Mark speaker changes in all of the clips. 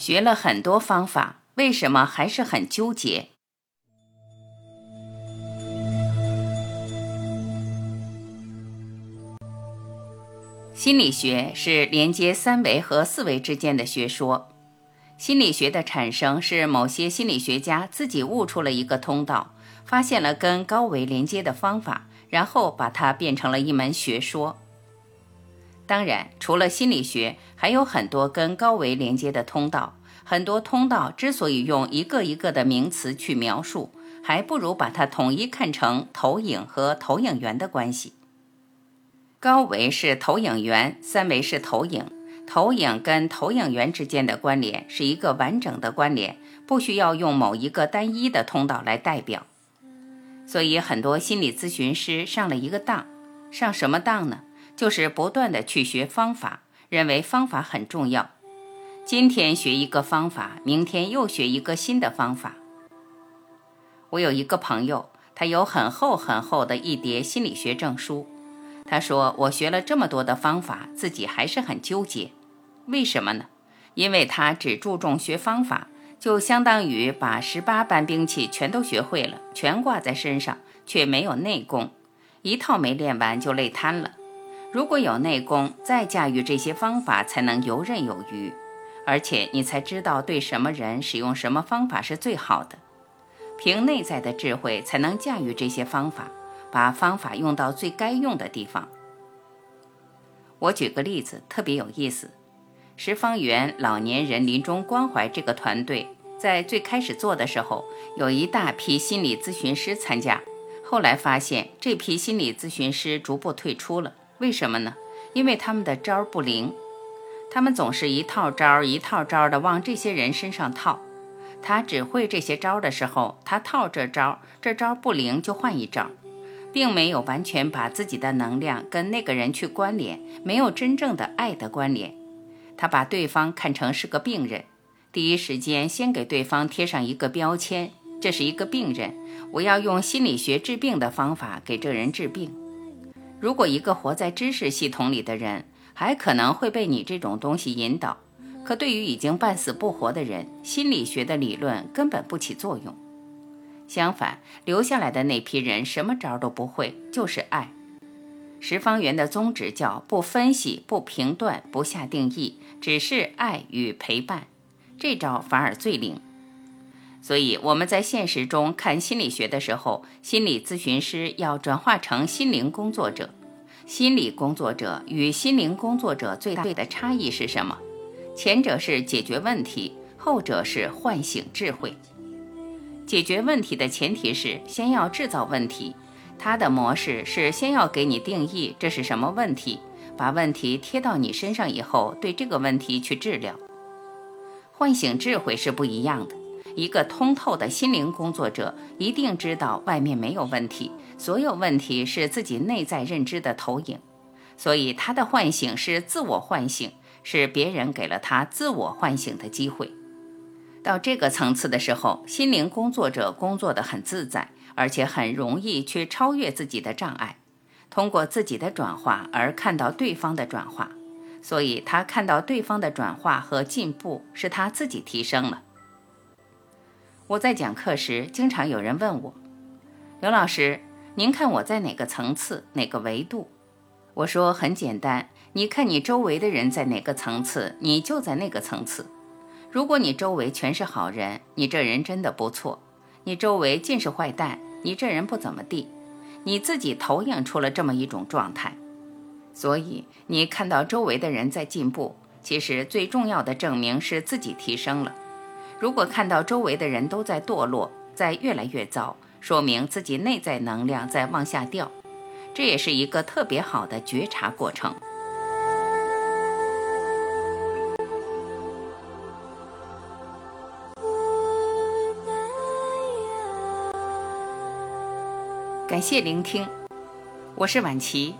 Speaker 1: 学了很多方法，为什么还是很纠结？心理学是连接三维和四维之间的学说。心理学的产生是某些心理学家自己悟出了一个通道，发现了跟高维连接的方法，然后把它变成了一门学说。当然，除了心理学，还有很多跟高维连接的通道。很多通道之所以用一个一个的名词去描述，还不如把它统一看成投影和投影源的关系。高维是投影源，三维是投影。投影跟投影源之间的关联是一个完整的关联，不需要用某一个单一的通道来代表。所以，很多心理咨询师上了一个当，上什么当呢？就是不断的去学方法，认为方法很重要。今天学一个方法，明天又学一个新的方法。我有一个朋友，他有很厚很厚的一叠心理学证书。他说：“我学了这么多的方法，自己还是很纠结。为什么呢？因为他只注重学方法，就相当于把十八般兵器全都学会了，全挂在身上，却没有内功，一套没练完就累瘫了。如果有内功，再驾驭这些方法，才能游刃有余。”而且你才知道对什么人使用什么方法是最好的，凭内在的智慧才能驾驭这些方法，把方法用到最该用的地方。我举个例子，特别有意思。十方园老年人临终关怀这个团队在最开始做的时候，有一大批心理咨询师参加，后来发现这批心理咨询师逐步退出了。为什么呢？因为他们的招不灵。他们总是一套招儿一套招儿的往这些人身上套，他只会这些招儿的时候，他套这招儿，这招儿不灵就换一招，并没有完全把自己的能量跟那个人去关联，没有真正的爱的关联。他把对方看成是个病人，第一时间先给对方贴上一个标签，这是一个病人，我要用心理学治病的方法给这人治病。如果一个活在知识系统里的人，还可能会被你这种东西引导，可对于已经半死不活的人，心理学的理论根本不起作用。相反，留下来的那批人什么招都不会，就是爱。十方圆的宗旨叫不分析、不评断、不下定义，只是爱与陪伴，这招反而最灵。所以我们在现实中看心理学的时候，心理咨询师要转化成心灵工作者。心理工作者与心灵工作者最大的差异是什么？前者是解决问题，后者是唤醒智慧。解决问题的前提是先要制造问题，它的模式是先要给你定义这是什么问题，把问题贴到你身上以后，对这个问题去治疗。唤醒智慧是不一样的。一个通透的心灵工作者一定知道外面没有问题，所有问题是自己内在认知的投影，所以他的唤醒是自我唤醒，是别人给了他自我唤醒的机会。到这个层次的时候，心灵工作者工作的很自在，而且很容易去超越自己的障碍，通过自己的转化而看到对方的转化，所以他看到对方的转化和进步是他自己提升了。我在讲课时，经常有人问我：“刘老师，您看我在哪个层次、哪个维度？”我说：“很简单，你看你周围的人在哪个层次，你就在那个层次。如果你周围全是好人，你这人真的不错；你周围尽是坏蛋，你这人不怎么地。你自己投影出了这么一种状态，所以你看到周围的人在进步，其实最重要的证明是自己提升了。”如果看到周围的人都在堕落在越来越糟说明自己内在能量在往下掉。这也是一个特别好的觉察过程。感谢聆听我是婉琪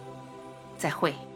Speaker 1: 再会。